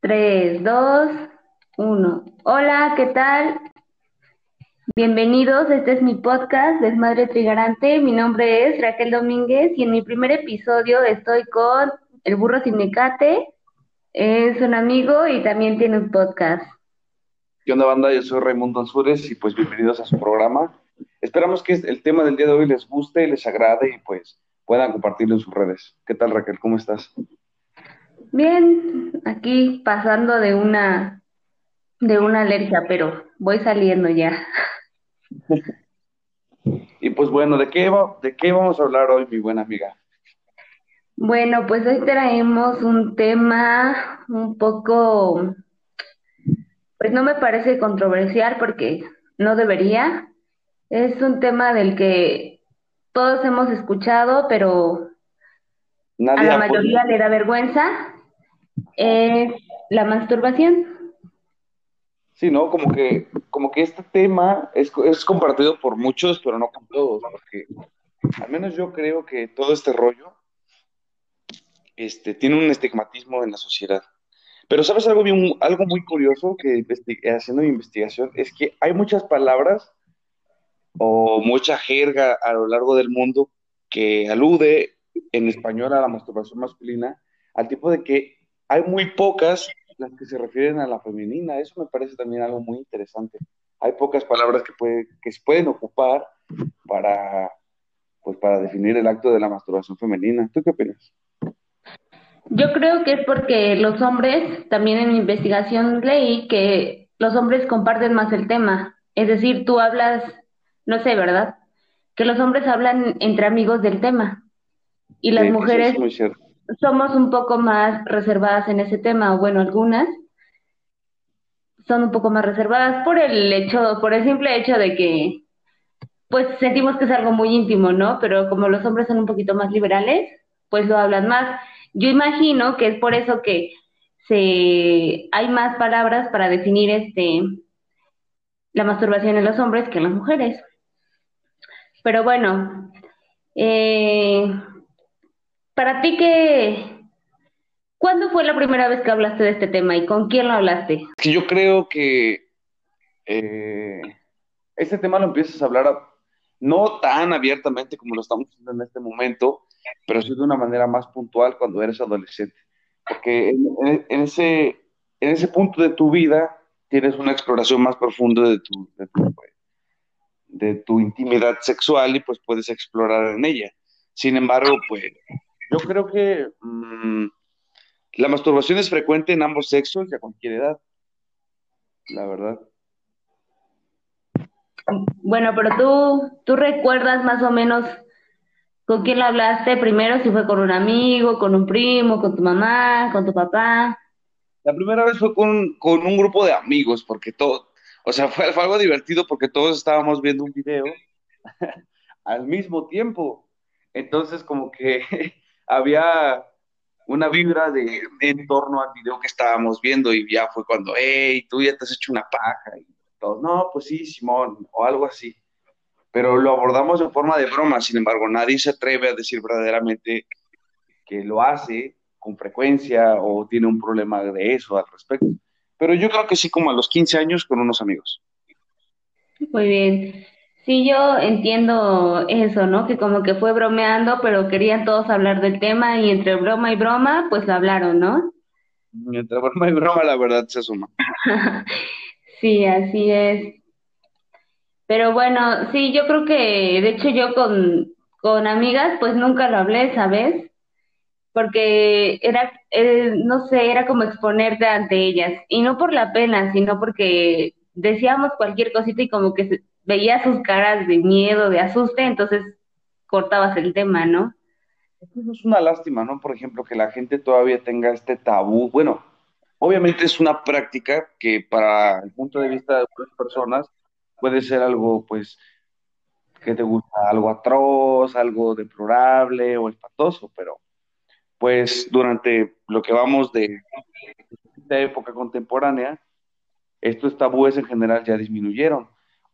3, 2, 1. Hola, ¿qué tal? Bienvenidos, este es mi podcast, Desmadre Trigarante. Mi nombre es Raquel Domínguez y en mi primer episodio estoy con el burro Sinecate. Es un amigo y también tiene un podcast. ¿Qué onda, banda? Yo soy Raimundo Ansures y pues bienvenidos a su programa. Esperamos que el tema del día de hoy les guste, les agrade y pues puedan compartirlo en sus redes. ¿Qué tal, Raquel? ¿Cómo estás? Bien, aquí pasando de una de una alergia, pero voy saliendo ya. Y pues bueno, ¿de qué, ¿de qué vamos a hablar hoy, mi buena amiga? Bueno, pues hoy traemos un tema un poco, pues no me parece controversial porque no debería. Es un tema del que todos hemos escuchado, pero a la mayoría le da vergüenza. Es la masturbación. Sí, ¿no? Como que, como que este tema es, es compartido por muchos, pero no con todos, porque al menos yo creo que todo este rollo este, tiene un estigmatismo en la sociedad. Pero sabes algo, bien, algo muy curioso que haciendo mi investigación es que hay muchas palabras o mucha jerga a lo largo del mundo que alude en español a la masturbación masculina al tipo de que hay muy pocas las que se refieren a la femenina. Eso me parece también algo muy interesante. Hay pocas palabras que, puede, que se pueden ocupar para, pues, para definir el acto de la masturbación femenina. ¿Tú qué opinas? Yo creo que es porque los hombres, también en mi investigación leí que los hombres comparten más el tema. Es decir, tú hablas, no sé, ¿verdad? Que los hombres hablan entre amigos del tema. Y las mujeres somos un poco más reservadas en ese tema, o bueno, algunas son un poco más reservadas por el hecho, por el simple hecho de que, pues sentimos que es algo muy íntimo, ¿no? Pero como los hombres son un poquito más liberales, pues lo hablan más. Yo imagino que es por eso que se hay más palabras para definir este la masturbación en los hombres que en las mujeres. Pero bueno, eh, para ti, ¿qué, ¿cuándo fue la primera vez que hablaste de este tema y con quién lo hablaste? Yo creo que eh, este tema lo empiezas a hablar no tan abiertamente como lo estamos haciendo en este momento, pero sí de una manera más puntual cuando eres adolescente. Porque en, ese, en ese punto de tu vida tienes una exploración más profunda de tu, de tu, de tu intimidad sexual y pues puedes explorar en ella. Sin embargo, pues yo creo que mm, la masturbación es frecuente en ambos sexos y a cualquier edad, la verdad. Bueno, pero tú, tú recuerdas más o menos con quién hablaste primero, si fue con un amigo, con un primo, con tu mamá, con tu papá. La primera vez fue con, con un grupo de amigos, porque todo, o sea, fue, fue algo divertido porque todos estábamos viendo un video al mismo tiempo. Entonces, como que había una vibra de, en torno al video que estábamos viendo y ya fue cuando, hey, tú ya te has hecho una paja y todos, no, pues sí, Simón, o algo así. Pero lo abordamos de forma de broma, sin embargo, nadie se atreve a decir verdaderamente que lo hace con frecuencia o tiene un problema de eso al respecto. Pero yo creo que sí, como a los 15 años con unos amigos. Muy bien. Sí, yo entiendo eso, ¿no? Que como que fue bromeando, pero querían todos hablar del tema y entre broma y broma, pues lo hablaron, ¿no? Entre broma y broma, la verdad se suma. sí, así es. Pero bueno, sí, yo creo que, de hecho, yo con, con amigas, pues nunca lo hablé, ¿sabes? Porque era, eh, no sé, era como exponerte ante ellas. Y no por la pena, sino porque decíamos cualquier cosita y como que veía sus caras de miedo, de asuste, entonces cortabas el tema, ¿no? Es una lástima, ¿no? Por ejemplo, que la gente todavía tenga este tabú. Bueno, obviamente es una práctica que para el punto de vista de otras personas puede ser algo, pues, que te gusta, algo atroz, algo deplorable o espantoso, pero pues durante lo que vamos de esta época contemporánea, estos tabúes en general ya disminuyeron.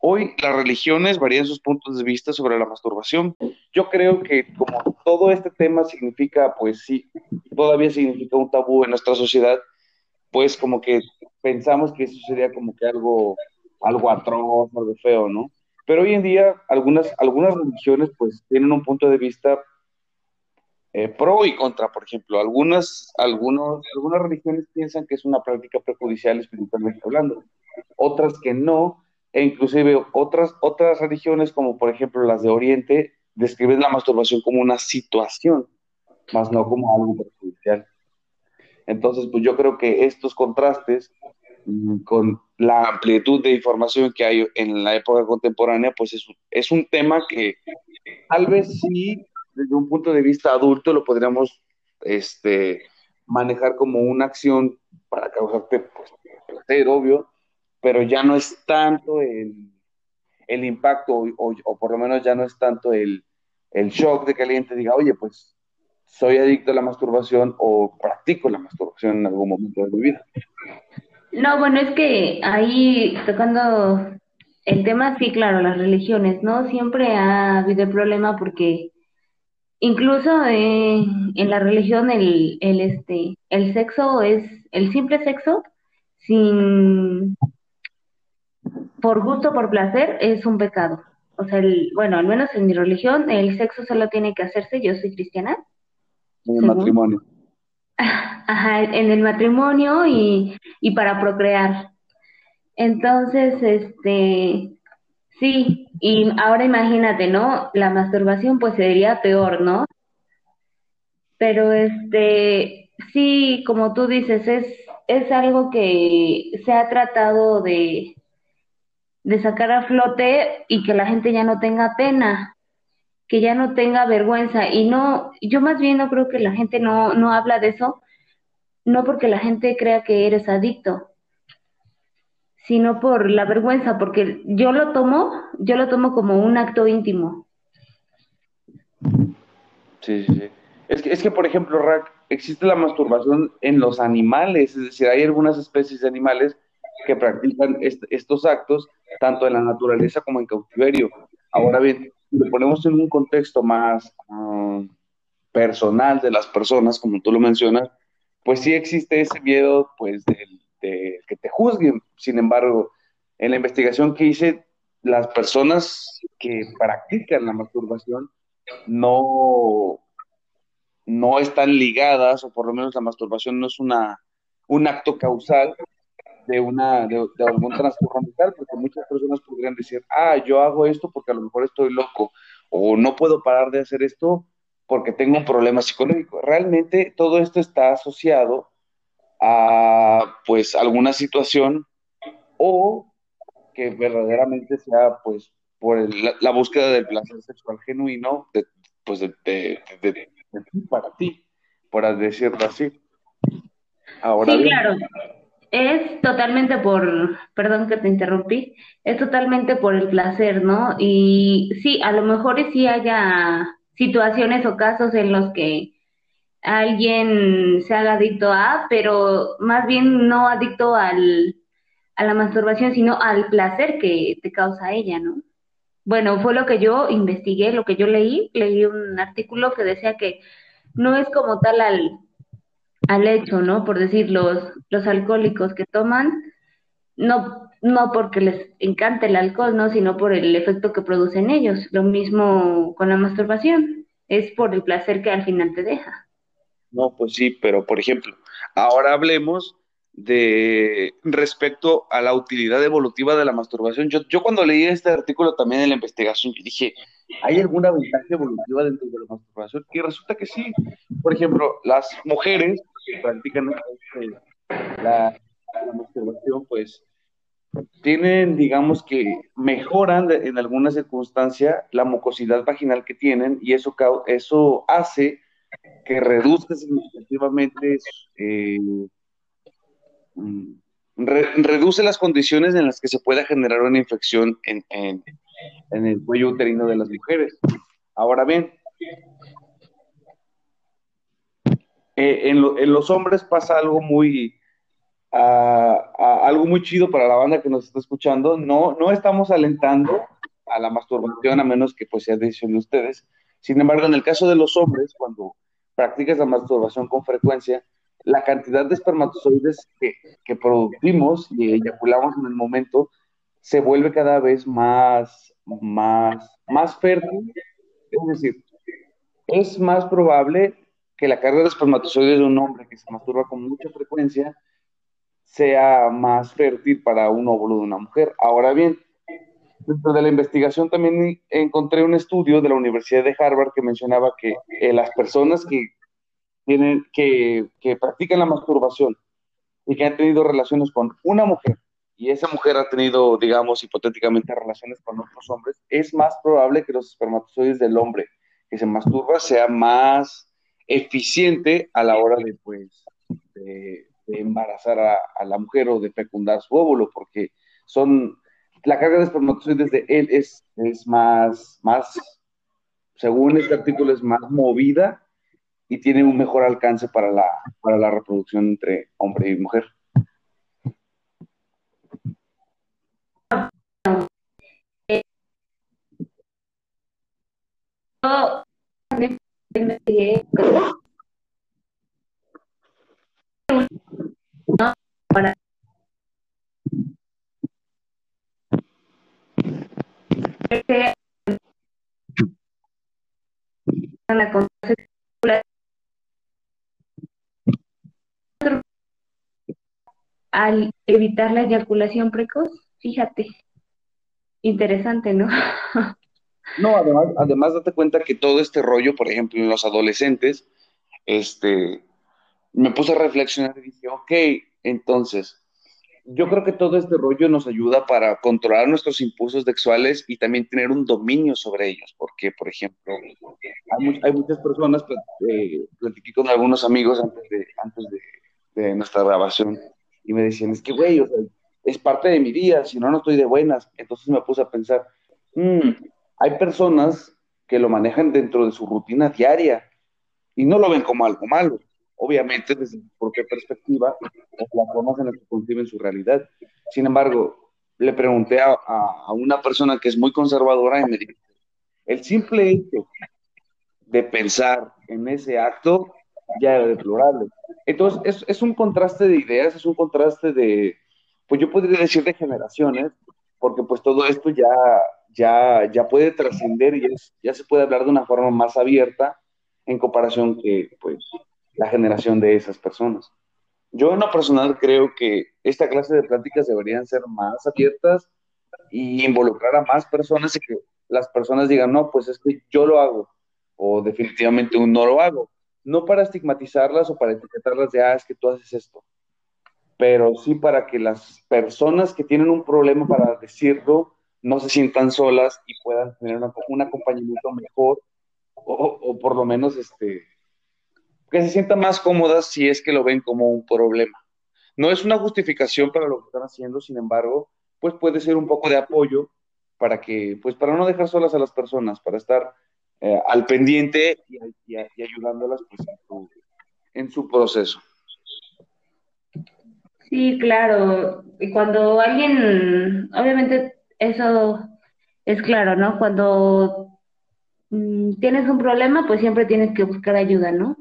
Hoy las religiones varían sus puntos de vista sobre la masturbación. Yo creo que como todo este tema significa, pues sí, todavía significa un tabú en nuestra sociedad, pues como que pensamos que eso sería como que algo, algo atroz, algo feo, ¿no? Pero hoy en día algunas, algunas religiones pues tienen un punto de vista eh, pro y contra, por ejemplo. Algunas, algunos, algunas religiones piensan que es una práctica prejudicial espiritualmente hablando, otras que no, e inclusive otras, otras religiones, como por ejemplo las de Oriente, describen la masturbación como una situación, más no como algo perjudicial. Entonces, pues yo creo que estos contrastes mm, con la amplitud de información que hay en la época contemporánea, pues es, es un tema que tal vez sí desde un punto de vista adulto lo podríamos este, manejar como una acción para causarte pues, placer, obvio, pero ya no es tanto el, el impacto o, o, por lo menos ya no es tanto el, el shock de que alguien te diga, oye, pues soy adicto a la masturbación o practico la masturbación en algún momento de mi vida. No, bueno, es que ahí tocando el tema, sí, claro, las religiones, ¿no? Siempre ha habido el problema porque Incluso eh, en la religión el, el, este, el sexo es el simple sexo sin por gusto, por placer, es un pecado. O sea, el, bueno, al menos en mi religión, el sexo solo tiene que hacerse, yo soy cristiana. En el matrimonio. Ajá, en el matrimonio y, y para procrear. Entonces, este, Sí, y ahora imagínate, ¿no? La masturbación pues sería peor, ¿no? Pero este, sí, como tú dices, es, es algo que se ha tratado de, de sacar a flote y que la gente ya no tenga pena, que ya no tenga vergüenza. Y no, yo más bien no creo que la gente no, no habla de eso, no porque la gente crea que eres adicto, sino por la vergüenza, porque yo lo tomo, yo lo tomo como un acto íntimo. Sí, sí, sí. Es que, es que, por ejemplo, Rack, existe la masturbación en los animales, es decir, hay algunas especies de animales que practican estos actos, tanto en la naturaleza como en cautiverio. Ahora bien, lo ponemos en un contexto más um, personal de las personas, como tú lo mencionas, pues sí existe ese miedo, pues, del que te juzguen. Sin embargo, en la investigación que hice, las personas que practican la masturbación no, no están ligadas, o por lo menos la masturbación no es una, un acto causal de, una, de, algún trastorno mental, porque muchas personas podrían decir, ah, yo hago esto porque a lo mejor estoy loco, o no puedo parar de hacer esto porque tengo un problema psicológico. Realmente todo esto está asociado a pues alguna situación o que verdaderamente sea pues por la, búsqueda del placer sexual genuino de, pues de, de, para ti, por decirlo así. Ahora sí, claro. Es totalmente por, perdón que te interrumpí, es totalmente por el placer, ¿no? Y sí, a lo mejor sí haya situaciones o casos en los que alguien se haga adicto a, pero más bien no adicto al, a la masturbación, sino al placer que te causa ella, ¿no? Bueno, fue lo que yo investigué, lo que yo leí, leí un artículo que decía que no es como tal al, al hecho, ¿no? Por decir, los, los alcohólicos que toman, no, no porque les encante el alcohol, ¿no? Sino por el efecto que producen ellos. Lo mismo con la masturbación, es por el placer que al final te deja. No, pues sí, pero por ejemplo, ahora hablemos de respecto a la utilidad evolutiva de la masturbación. Yo, yo cuando leí este artículo también en la investigación, dije, ¿hay alguna ventaja evolutiva dentro de la masturbación? Y resulta que sí. Por ejemplo, las mujeres que practican este, la, masturbación, pues tienen, digamos que mejoran en alguna circunstancia la mucosidad vaginal que tienen y eso, eso hace que reduzca significativamente, eh, mm, reduce las condiciones en las que se pueda generar una infección en, el cuello uterino de las mujeres. Ahora bien, eh, en, los hombres pasa algo muy, algo muy chido para la banda que nos está escuchando. No, no estamos alentando a la masturbación a menos que pues sea decisión de ustedes. Sin embargo, en el caso de los hombres, cuando practicas la masturbación con frecuencia, la cantidad de espermatozoides que, que producimos y eyaculamos en el momento se vuelve cada vez más, más, más fértil. Es decir, es más probable que la carga de espermatozoides de un hombre que se masturba con mucha frecuencia sea más fértil para un óvulo de una mujer. Ahora bien, dentro de la investigación también encontré un estudio de la Universidad de Harvard que mencionaba que eh, las personas que tienen que, que practican la masturbación y que han tenido relaciones con una mujer y esa mujer ha tenido, digamos, hipotéticamente relaciones con otros hombres, es más probable que los espermatozoides del hombre que se masturba sea más eficiente a la hora de, pues, de, embarazar a, la mujer o de fecundar su óvulo, porque son, la carga de espermatozoides de él es, es más, más, según este artículo, es más movida y tiene un mejor alcance para la, para la reproducción entre hombre y mujer. Para al evitar la eyaculación precoz, fíjate, interesante, ¿no? No, además, además date cuenta que todo este rollo, por ejemplo, en los adolescentes, este, me puse a reflexionar y dije, ok, entonces, yo creo que todo este rollo nos ayuda para controlar nuestros impulsos sexuales y también tener un dominio sobre ellos, porque, por ejemplo, hay, muchas personas, eh, platiqué con algunos amigos antes de, antes de, nuestra grabación y me decían, es que, güey, es parte de mi día, si no, no estoy de buenas. Entonces me puse a pensar, mmm, hay personas que lo manejan dentro de su rutina diaria y no lo ven como algo malo. Obviamente, desde su propia perspectiva, la forma en la que conciben su realidad. Sin embargo, le pregunté a, una persona que es muy conservadora y me dijo, el simple hecho de pensar en ese acto ya es deplorable. Entonces, es, es, un contraste de ideas, es un contraste de, pues yo podría decir de generaciones, porque pues todo esto ya ya, ya puede trascender y ya se puede hablar de una forma más abierta en comparación que pues la generación de esas personas. Yo en lo personal creo que esta clase de pláticas deberían ser más abiertas y involucrar a más personas y que las personas digan, no, pues es que yo lo hago o definitivamente un no lo hago. No para estigmatizarlas o para etiquetarlas de, ah, es que tú haces esto, pero sí para que las personas que tienen un problema para decirlo no se sientan solas y puedan tener un acompañamiento mejor o, por lo menos este, que se sientan más cómodas si es que lo ven como un problema. No es una justificación para lo que están haciendo, sin embargo, pues puede ser un poco de apoyo para que, pues para no dejar solas a las personas, para estar eh, al pendiente y, ayudándolas pues, en su proceso. Sí, claro. Y cuando alguien, obviamente eso es claro, ¿no? Cuando mm, tienes un problema, pues siempre tienes que buscar ayuda, ¿no?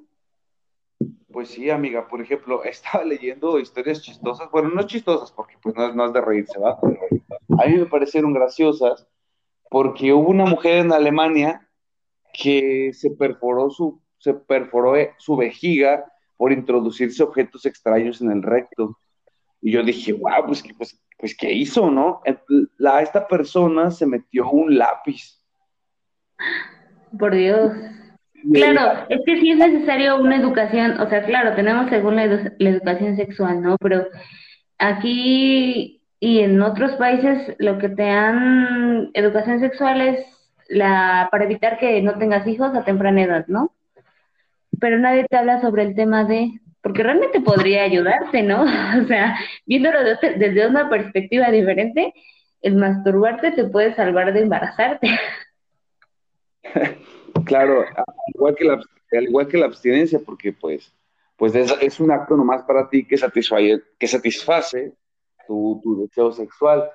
Pues sí, amiga, por ejemplo, estaba leyendo historias chistosas, bueno, no chistosas porque pues no, es de reírse, ¿va? a mí me parecieron graciosas porque hubo una mujer en Alemania que se perforó su, se perforó eh, su vejiga por introducirse objetos extraños en el recto. Y yo dije, wow, pues, pues pues, ¿qué hizo, no? La, esta persona se metió un lápiz. Por Dios. Claro, es que sí es necesario una educación, o sea, claro, tenemos según la, educación sexual, ¿no? Pero aquí y en otros países lo que te dan educación sexual es la para evitar que no tengas hijos a temprana edad, ¿no? Pero nadie te habla sobre el tema de porque realmente podría ayudarte, ¿no? O sea, viéndolo desde una perspectiva diferente, el masturbarte te puede salvar de embarazarte. Claro, al igual que la, al igual que la abstinencia, porque pues, pues es, un acto nomás para ti que satisface, que satisface tu, tu deseo sexual.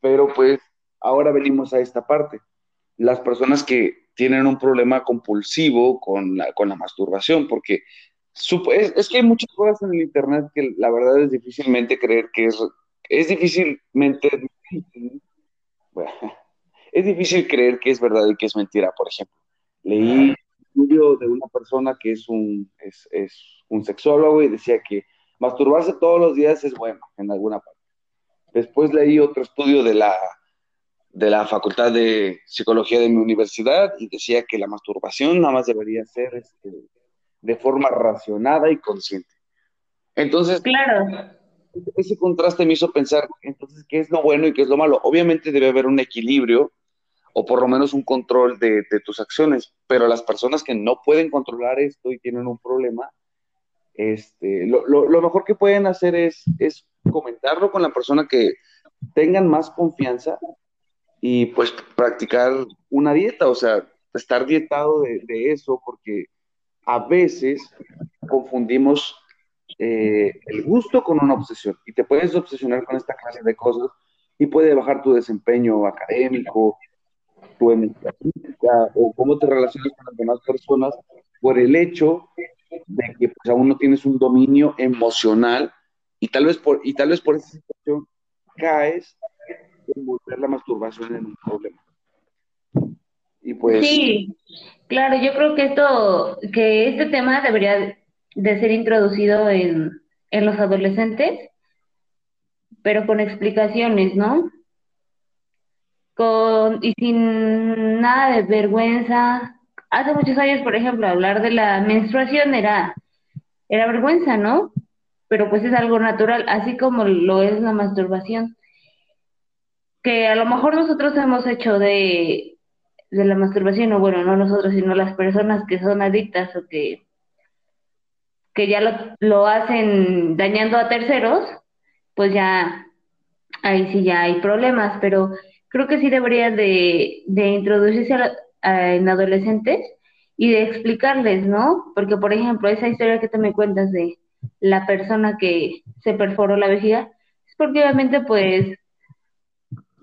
Pero pues ahora venimos a esta parte. Las personas que tienen un problema compulsivo con la, con la masturbación, porque es, que hay muchas cosas en el Internet que la verdad es difícilmente creer que es, es difícilmente, es difícil creer que es verdad y que es mentira, por ejemplo. Leí un estudio de una persona que es un, es, un sexólogo y decía que masturbarse todos los días es bueno en alguna parte. Después leí otro estudio de la, de la Facultad de Psicología de mi universidad y decía que la masturbación nada más debería ser este, de forma racionada y consciente. Entonces, claro. ese contraste me hizo pensar, entonces, ¿qué es lo bueno y qué es lo malo? Obviamente debe haber un equilibrio o por lo menos un control de, tus acciones, pero las personas que no pueden controlar esto y tienen un problema, este, lo, lo, mejor que pueden hacer es, es comentarlo con la persona que tengan más confianza y pues practicar una dieta, o sea, estar dietado de, de eso, porque a veces confundimos eh, el gusto con una obsesión y te puedes obsesionar con esta clase de cosas y puede bajar tu desempeño académico, tu energía o cómo te relacionas con las demás personas por el hecho de que pues, aún no tienes un dominio emocional y tal vez por, y tal vez por esa situación caes en volver la masturbación en un problema. Pues... Sí, claro, yo creo que esto, que este tema debería de ser introducido en, en los adolescentes, pero con explicaciones, ¿no? Con, y sin nada de vergüenza. Hace muchos años, por ejemplo, hablar de la menstruación era, era vergüenza, ¿no? Pero pues es algo natural, así como lo es la masturbación. Que a lo mejor nosotros hemos hecho de, de la masturbación, o bueno, no nosotros, sino las personas que son adictas o que, que ya lo, lo hacen dañando a terceros, pues ya ahí sí ya hay problemas, pero creo que sí debería de, de introducirse en adolescentes y de explicarles, ¿no? Porque, por ejemplo, esa historia que tú me cuentas de la persona que se perforó la vejiga, es porque obviamente, pues,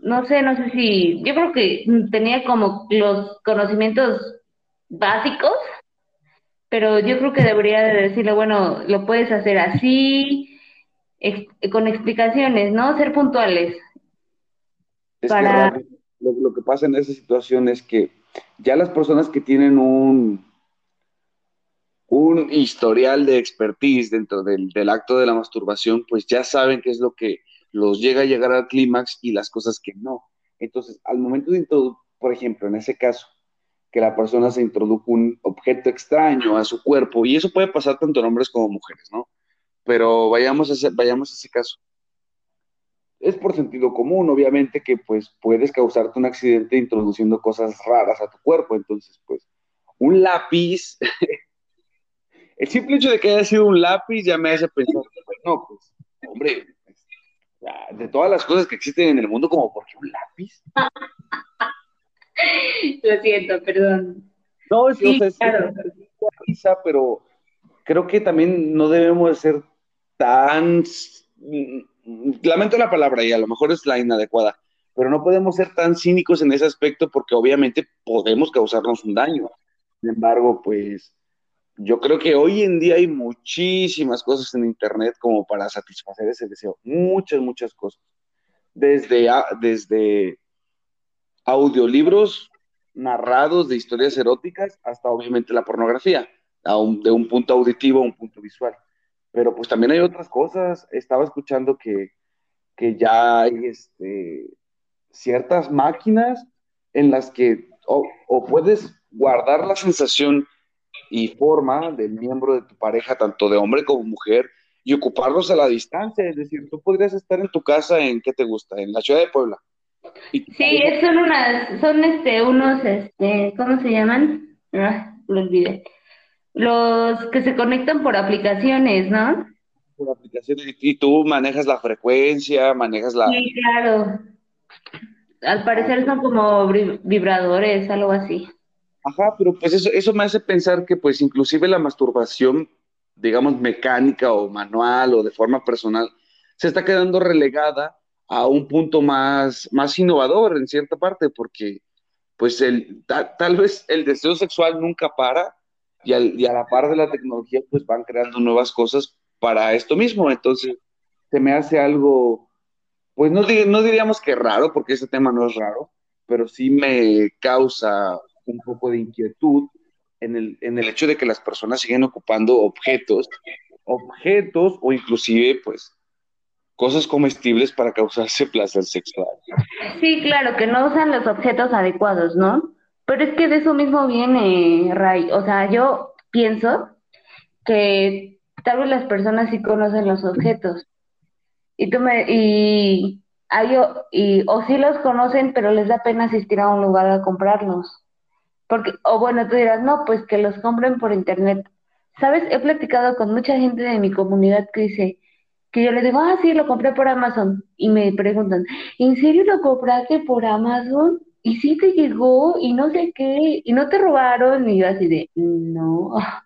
no sé, no sé si, yo creo que tenía como los conocimientos básicos, pero yo creo que debería de decirle, bueno, lo puedes hacer así, con explicaciones, ¿no? Ser puntuales. para... lo, que pasa en esa situación es que ya las personas que tienen un, un historial de expertise dentro del, del acto de la masturbación, pues ya saben qué es lo que los llega a llegar al clímax y las cosas que no. Entonces, al momento de introducir, por ejemplo, en ese caso, que la persona se introdujo un objeto extraño a su cuerpo, y eso puede pasar tanto en hombres como mujeres, ¿no? Pero vayamos a ese, vayamos a ese caso. Es por sentido común, obviamente, que pues puedes causarte un accidente introduciendo cosas raras a tu cuerpo. Entonces, pues, un lápiz, el simple hecho de que haya sido un lápiz ya me hace pensar, no, pues, hombre, de todas las cosas que existen en el mundo, como porque un lápiz. Lo siento, perdón. No, es, sí, claro. pero creo que también no debemos ser tan, lamento la palabra y a lo mejor es la inadecuada, pero no podemos ser tan cínicos en ese aspecto porque obviamente podemos causarnos un daño. Sin embargo, pues yo creo que hoy en día hay muchísimas cosas en Internet como para satisfacer ese deseo. Muchas, muchas cosas. Desde, desde audiolibros narrados de historias eróticas hasta obviamente la pornografía, de un punto auditivo a un punto visual. Pero pues también hay otras cosas. Estaba escuchando que, ya hay este, ciertas máquinas en las que o puedes guardar la sensación y forma del miembro de tu pareja, tanto de hombre como mujer, y ocuparlos a la distancia. Es decir, tú podrías estar en tu casa en, ¿qué te gusta? En la ciudad de Puebla. sí, son unas, son este, unos, este, ¿cómo se llaman? Ah, lo olvidé. Los que se conectan por aplicaciones, ¿no? Por aplicaciones, y, tú manejas la frecuencia, manejas la... Sí, claro. Al parecer son como vibradores, algo así. Ajá, pero pues eso, eso me hace pensar que pues inclusive la masturbación, digamos, mecánica o manual o de forma personal, se está quedando relegada a un punto más, más innovador en cierta parte, porque pues el, tal vez el deseo sexual nunca para, y, y a la par de la tecnología, pues van creando nuevas cosas para esto mismo. Entonces, se me hace algo, pues no, no diríamos que raro, porque ese tema no es raro, pero sí me causa un poco de inquietud en el, en el hecho de que las personas siguen ocupando objetos, objetos o inclusive, pues, cosas comestibles para causarse placer sexual. Sí, claro, que no usan los objetos adecuados, ¿no? Pero es que de eso mismo viene, Ray. O sea, yo pienso que tal vez las personas sí conocen los objetos, y tú me, y, hay, y, o sí los conocen, pero les da pena asistir a un lugar a comprarlos. Porque, o bueno, tú dirás, no, pues que los compren por internet. ¿Sabes? He platicado con mucha gente de mi comunidad que dice, que yo le digo, ah, sí, lo compré por Amazon. Y me preguntan, ¿en serio lo compraste por Amazon? Y sí te llegó y no sé qué, y no te robaron. Y yo así de, no.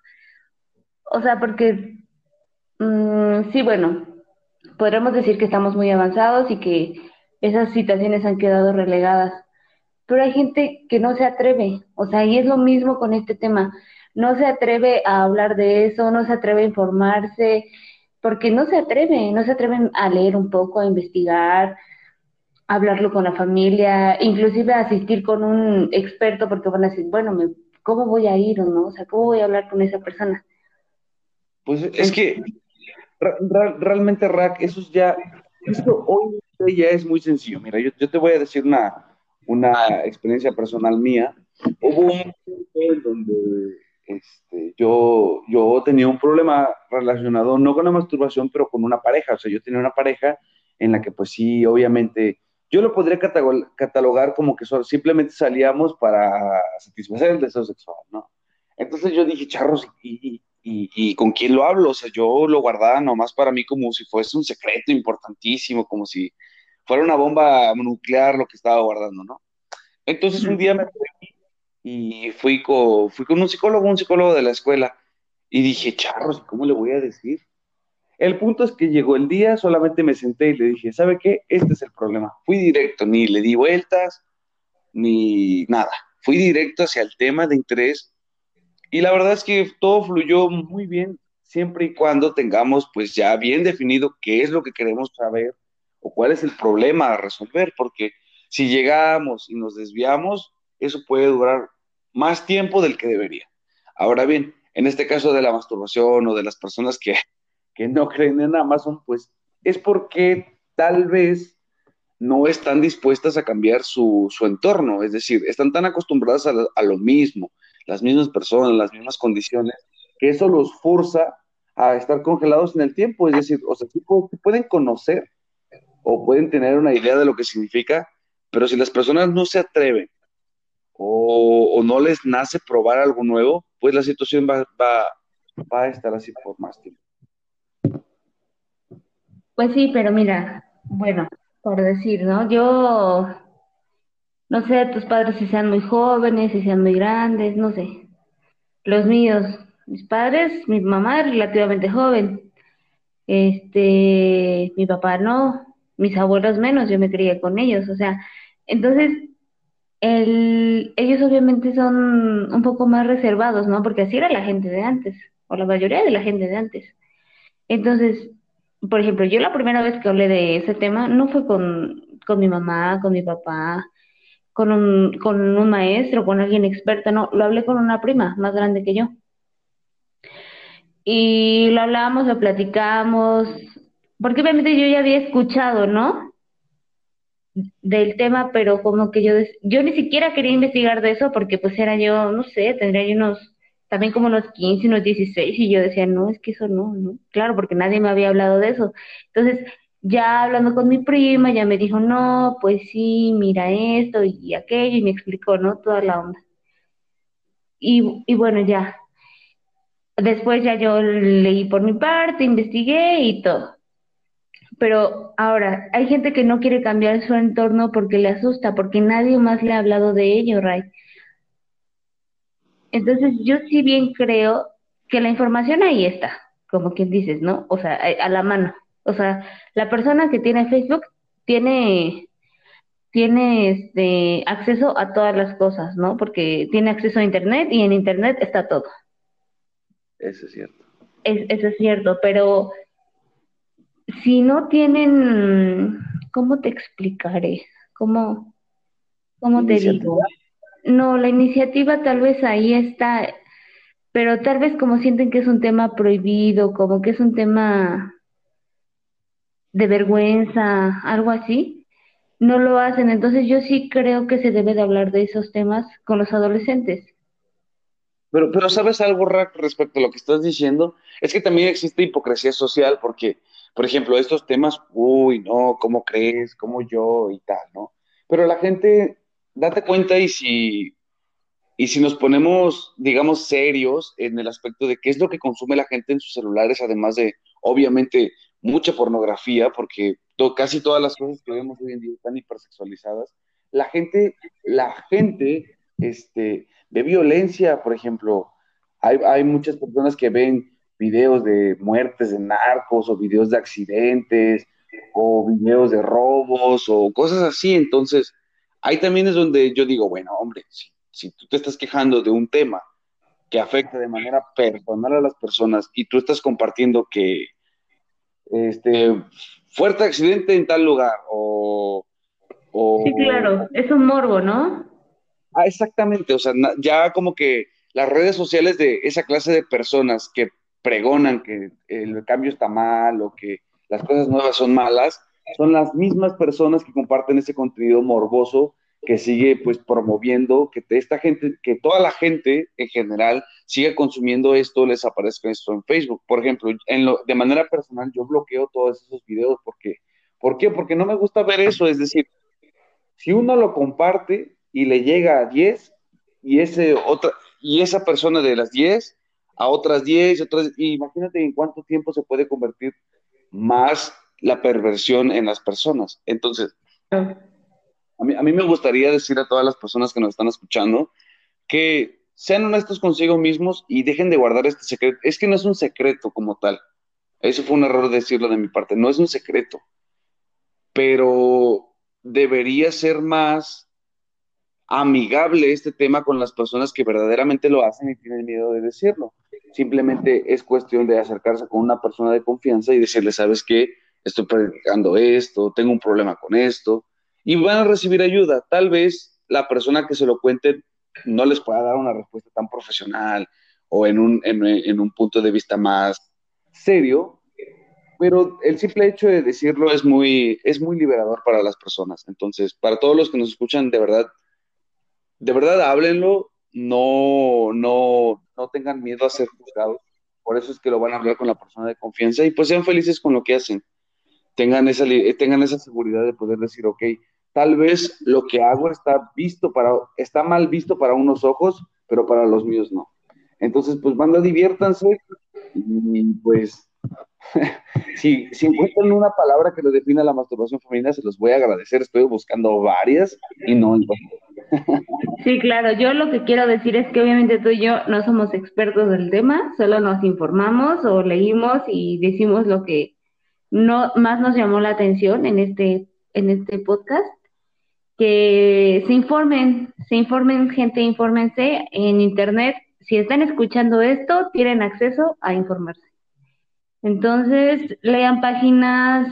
O sea, porque, mm, sí, bueno, podremos decir que estamos muy avanzados y que esas situaciones han quedado relegadas. Pero hay gente que no se atreve, o sea, y es lo mismo con este tema. No se atreve a hablar de eso, no se atreve a informarse, porque no se atreve, no se atreven a leer un poco, a investigar, a hablarlo con la familia, inclusive a asistir con un experto, porque van a decir, bueno, ¿cómo voy a ir o no? O sea, ¿cómo voy a hablar con esa persona? Pues es que realmente, Rack, eso es ya, esto hoy ya es muy sencillo. Mira, yo, yo te voy a decir una, una experiencia personal mía. Hubo un momento en donde este, yo, yo tenía un problema relacionado no con la masturbación, pero con una pareja. O sea, yo tenía una pareja en la que pues sí, obviamente, yo lo podría catalogar como que simplemente salíamos para satisfacer el deseo sexual, ¿no? Entonces yo dije, charros, y, y, con quién lo hablo. O sea, yo lo guardaba nomás para mí como si fuese un secreto importantísimo, como si fuera una bomba nuclear lo que estaba guardando, ¿no? Entonces un día me fui y fui con, fui con un psicólogo, un psicólogo de la escuela, y dije, charros, ¿cómo le voy a decir? El punto es que llegó el día, solamente me senté y le dije, ¿sabe qué? Este es el problema. Fui directo, ni le di vueltas, ni nada. Fui directo hacia el tema de interés y la verdad es que todo fluyó muy bien, siempre y cuando tengamos pues ya bien definido qué es lo que queremos saber o cuál es el problema a resolver, porque si llegamos y nos desviamos, eso puede durar más tiempo del que debería. Ahora bien, en este caso de la masturbación o de las personas que, que no creen en Amazon, pues es porque tal vez no están dispuestas a cambiar su, su entorno, es decir, están tan acostumbradas a, a lo mismo, las mismas personas, las mismas condiciones, que eso los forza a estar congelados en el tiempo. Es decir, o sea, pueden conocer o pueden tener una idea de lo que significa, pero si las personas no se atreven o, no les nace probar algo nuevo, pues la situación va, va a estar así por más tiempo. Pues sí, pero mira, bueno, por decir, ¿no? Yo no sé, tus padres si sean muy jóvenes, si sean muy grandes, no sé. Los míos, mis padres, mi mamá es relativamente joven. Este, mi papá no, mis abuelos menos, yo me crié con ellos, o sea, entonces el, ellos obviamente son un poco más reservados, ¿no? Porque así era la gente de antes, o la mayoría de la gente de antes. Entonces, por ejemplo, yo la primera vez que hablé de ese tema no fue con, con mi mamá, con mi papá, con un, con un maestro, con alguien experto, no, lo hablé con una prima más grande que yo. Y lo hablamos, lo platicamos, porque obviamente yo ya había escuchado, ¿no? Del tema, pero como que yo, yo ni siquiera quería investigar de eso porque pues era yo, no sé, tendría yo unos, también como unos 15, unos 16 y yo decía, no, es que eso no, ¿no? Claro, porque nadie me había hablado de eso. Entonces, ya hablando con mi prima, ya me dijo, no, pues sí, mira esto y aquello, y me explicó, ¿no? Toda la onda. Y, y bueno, ya. Después ya yo leí por mi parte, investigué y todo. Pero ahora, hay gente que no quiere cambiar su entorno porque le asusta, porque nadie más le ha hablado de ello, Ray. Entonces, yo sí bien creo que la información ahí está, como quien dices, ¿no? O sea, a la mano. O sea, la persona que tiene Facebook tiene, tiene este, acceso a todas las cosas, ¿no? Porque tiene acceso a Internet y en Internet está todo. Eso es cierto. eso es cierto, pero si no tienen, ¿cómo te explicaré? ¿Cómo, cómo te digo? No, la iniciativa tal vez ahí está, pero tal vez como sienten que es un tema prohibido, como que es un tema de vergüenza, algo así, no lo hacen. Entonces yo sí creo que se debe de hablar de esos temas con los adolescentes. Pero, pero ¿sabes algo, Rack, respecto a lo que estás diciendo? Es que también existe hipocresía social porque, por ejemplo, estos temas, uy, no, ¿cómo crees? ¿Cómo yo? Y tal, ¿no? Pero la gente, date cuenta y si, y si nos ponemos, digamos, serios en el aspecto de qué es lo que consume la gente en sus celulares, además de, obviamente, mucha pornografía, porque casi todas las cosas que vemos hoy en día están hipersexualizadas. La gente, la gente, este, de violencia, por ejemplo, hay, hay muchas personas que ven videos de muertes de narcos o videos de accidentes o videos de robos o cosas así. Entonces, ahí también es donde yo digo, bueno, hombre, si, si tú te estás quejando de un tema que afecta de manera personal a las personas y tú estás compartiendo que este, fuerte accidente en tal lugar o, Sí, claro, es un morbo, ¿no? Ah, exactamente, o sea, ya como que las redes sociales de esa clase de personas que pregonan que el cambio está mal o que las cosas nuevas son malas, son las mismas personas que comparten ese contenido morboso que sigue pues promoviendo que esta gente, que toda la gente en general siga consumiendo esto, les aparezca esto en Facebook. Por ejemplo, en lo, de manera personal yo bloqueo todos esos videos porque, ¿por qué? Porque no me gusta ver eso, es decir, si uno lo comparte y le llega a 10 y, ese otra, y esa persona de las 10 a otras 10, otras, imagínate en cuánto tiempo se puede convertir más la perversión en las personas. Entonces, a mí, a mí me gustaría decir a todas las personas que nos están escuchando que sean honestos consigo mismos y dejen de guardar este secreto. Es que no es un secreto como tal. Eso fue un error decirlo de mi parte. No es un secreto. Pero debería ser más amigable este tema con las personas que verdaderamente lo hacen y tienen miedo de decirlo. Simplemente es cuestión de acercarse con una persona de confianza y decirle, sabes qué, estoy predicando esto, tengo un problema con esto, y van a recibir ayuda. Tal vez la persona que se lo cuente no les pueda dar una respuesta tan profesional o en un, en, un punto de vista más serio, pero el simple hecho de decirlo es muy, es muy liberador para las personas. Entonces, para todos los que nos escuchan, de verdad, de verdad háblenlo, no, no, no tengan miedo a ser juzgados. Por eso es que lo van a hablar con la persona de confianza y pues sean felices con lo que hacen. Tengan esa, tengan esa seguridad de poder decir, ok, tal vez lo que hago está visto para, está mal visto para unos ojos, pero para los míos no. Entonces, pues banda, diviértanse y pues si, si encuentran una palabra que lo defina la masturbación femenina, se los voy a agradecer. Estoy buscando varias y no Sí, claro. Yo lo que quiero decir es que obviamente tú y yo no somos expertos del tema, solo nos informamos o leímos y decimos lo que no más nos llamó la atención en este en este podcast que se informen, se informen, gente, infórmense en internet. Si están escuchando esto, tienen acceso a informarse. Entonces, lean páginas,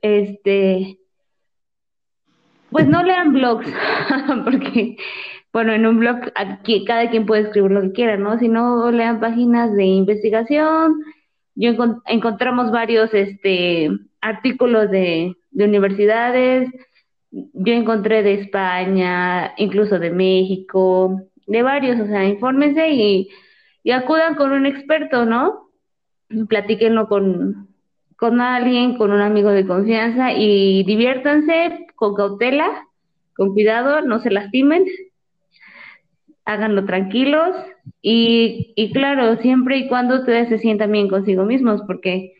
este, pues no lean blogs, porque, bueno, en un blog aquí cada quien puede escribir lo que quiera, ¿no? Sino lean páginas de investigación. Yo encontramos varios, este, artículos de, de universidades, yo encontré de España, incluso de México, de varios, o sea, infórmense y, acudan con un experto, ¿no? Platíquenlo con, con alguien, con un amigo de confianza y diviértanse con cautela, con cuidado, no se lastimen, háganlo tranquilos y, y claro, siempre y cuando ustedes se sientan bien consigo mismos, porque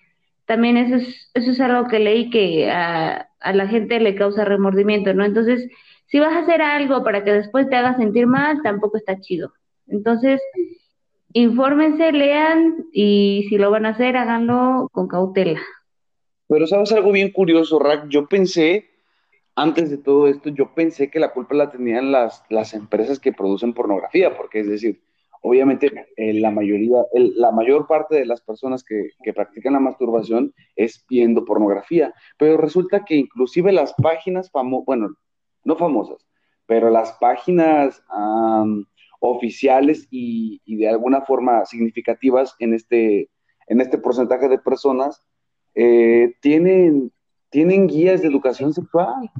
también eso es, eso es algo que leí que a, a la gente le causa remordimiento, ¿no? Entonces, si vas a hacer algo para que después te haga sentir mal, tampoco está chido. Entonces, infórmense, lean y si lo van a hacer, háganlo con cautela. Pero sabes algo bien curioso, Rack, yo pensé, antes de todo esto, yo pensé que la culpa la tenían las, las empresas que producen pornografía, porque es decir, obviamente la mayoría, la mayor parte de las personas que, practican la masturbación es viendo pornografía, pero resulta que inclusive las páginas famosas, bueno, no famosas, pero las páginas oficiales y, de alguna forma significativas en este, en este porcentaje de personas eh, tienen, tienen guías de educación sexual.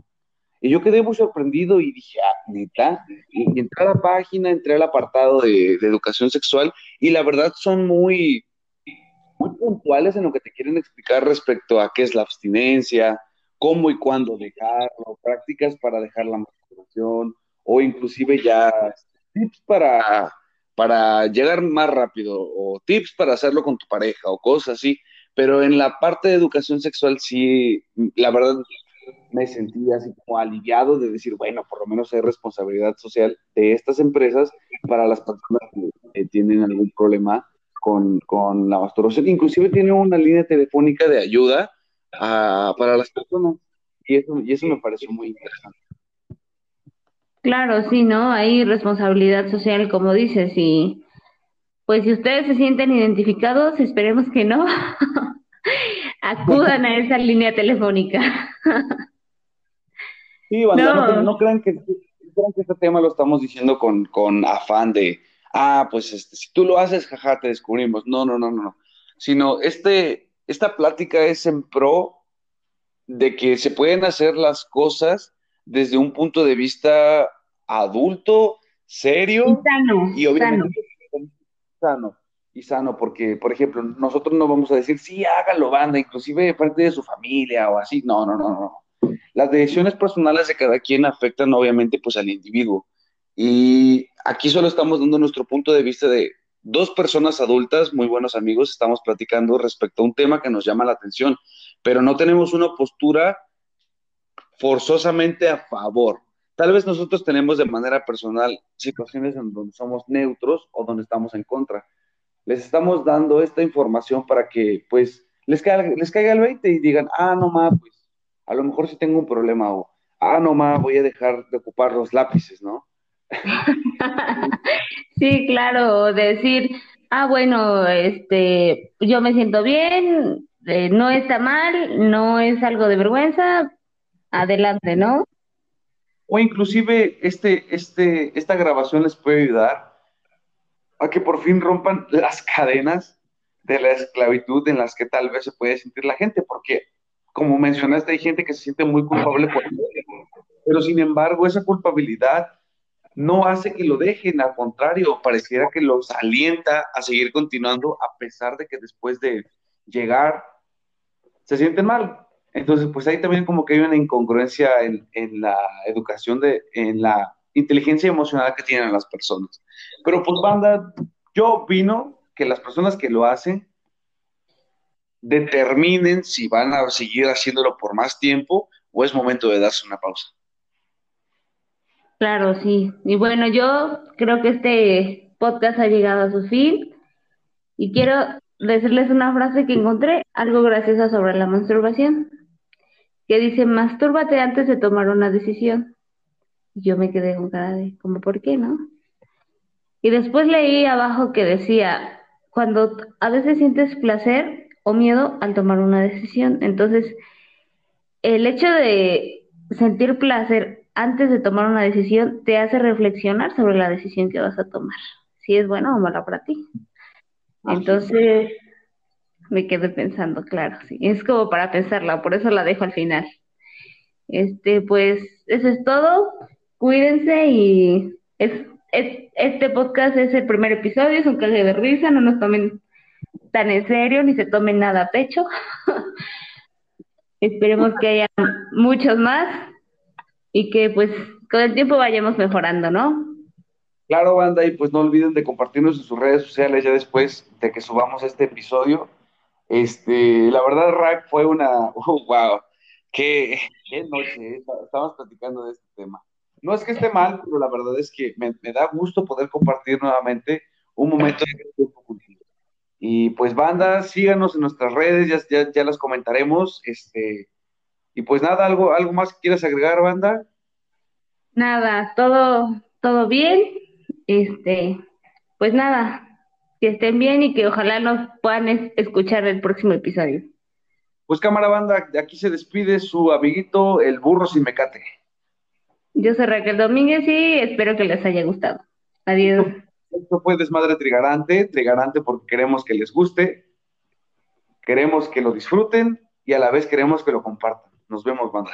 Y yo quedé muy sorprendido y dije, ah, neta. Y, entré a la página, entré al apartado de, educación sexual y la verdad son muy, muy puntuales en lo que te quieren explicar respecto a qué es la abstinencia, cómo y cuándo dejarlo, prácticas para dejar la masturbación o inclusive ya tips para, para llegar más rápido o tips para hacerlo con tu pareja o cosas así. Pero en la parte de educación sexual sí, la verdad me sentí así como aliviado de decir, bueno, por lo menos hay responsabilidad social de estas empresas para las personas que tienen algún problema con, con la masturbación. Inclusive tiene una línea telefónica de ayuda ah, para las personas y eso, y eso me pareció muy interesante. Claro, sí, ¿no? Hay responsabilidad social, como dices, y pues si ustedes se sienten identificados, esperemos que no, acudan a esa línea telefónica. Sí, no. no, crean que, que este tema lo estamos diciendo con, afán de, ah, pues este, si tú lo haces, jaja, te descubrimos. No, no, no, no. Sino este, esta plática es en pro de que se pueden hacer las cosas desde un punto de vista adulto, serio y sano, y obviamente sano. y sano, porque, por ejemplo, nosotros no vamos a decir, sí, hágalo, banda, inclusive parte de su familia o así, no, no, no, no. Las decisiones personales de cada quien afectan obviamente pues al individuo. Y aquí solo estamos dando nuestro punto de vista de dos personas adultas, muy buenos amigos, estamos platicando respecto a un tema que nos llama la atención, pero no tenemos una postura forzosamente a favor. Tal vez nosotros tenemos de manera personal situaciones en donde somos neutros o donde estamos en contra. Les estamos dando esta información para que pues les caiga, les caiga el 20 y digan, ah, no más, pues a lo mejor si tengo un problema o, ah, no más, voy a dejar de ocupar los lápices, ¿no? sí, claro, decir, ah, bueno, este, yo me siento bien, eh, no está mal, no es algo de vergüenza, adelante, ¿no? O inclusive este, este, esta grabación les puede ayudar a que por fin rompan las cadenas de la esclavitud en las que tal vez se puede sentir la gente, porque como mencionaste, hay gente que se siente muy culpable por eso, pero sin embargo esa culpabilidad no hace que lo dejen, al contrario, pareciera que los alienta a seguir continuando a pesar de que después de llegar se sienten mal. Entonces, pues ahí también como que hay una incongruencia en, la educación, de, en la inteligencia emocional que tienen las personas. Pero pues banda, yo opino que las personas que lo hacen determinen si van a seguir haciéndolo por más tiempo o es momento de darse una pausa. Claro, sí. Y bueno, yo creo que este podcast ha llegado a su fin y quiero decirles una frase que encontré, algo graciosa sobre la masturbación, que dice, mastúrbate antes de tomar una decisión. Y yo me quedé con cara de, ¿cómo por qué, no? Y después leí abajo que decía, cuando a veces sientes placer, o miedo al tomar una decisión. Entonces, el hecho de sentir placer antes de tomar una decisión te hace reflexionar sobre la decisión que vas a tomar, si es buena o mala para ti. Entonces, me quedé pensando, claro, sí, es como para pensarla, por eso la dejo al final. Este, pues, eso es todo. Cuídense y es, este podcast es el primer episodio, es un calle de risa, no nos tomen tan en serio ni se tomen nada a pecho. Esperemos que haya muchos más y que pues con el tiempo vayamos mejorando, ¿no? Claro, banda, y pues no olviden de compartirnos en sus redes sociales ya después de que subamos este episodio. Este, la verdad, Rack, fue una, oh, wow, qué, noche, eh, estábamos platicando de este tema. No es que esté mal, pero la verdad es que me, da gusto poder compartir nuevamente un momento de tiempo contigo. Y pues banda, síganos en nuestras redes, ya, ya, ya las comentaremos. Este, y pues nada, algo, algo más que quieras agregar, banda. Nada, todo, todo bien. Este, pues nada, que estén bien y que ojalá nos puedan escuchar el próximo episodio. Pues cámara banda, de aquí se despide su amiguito el burro sin mecate. Yo soy Raquel Domínguez y espero que les haya gustado. Adiós. Esto fue Desmadre Trigarante, Trigarante porque queremos que les guste, queremos que lo disfruten y a la vez queremos que lo compartan. Nos vemos, banda.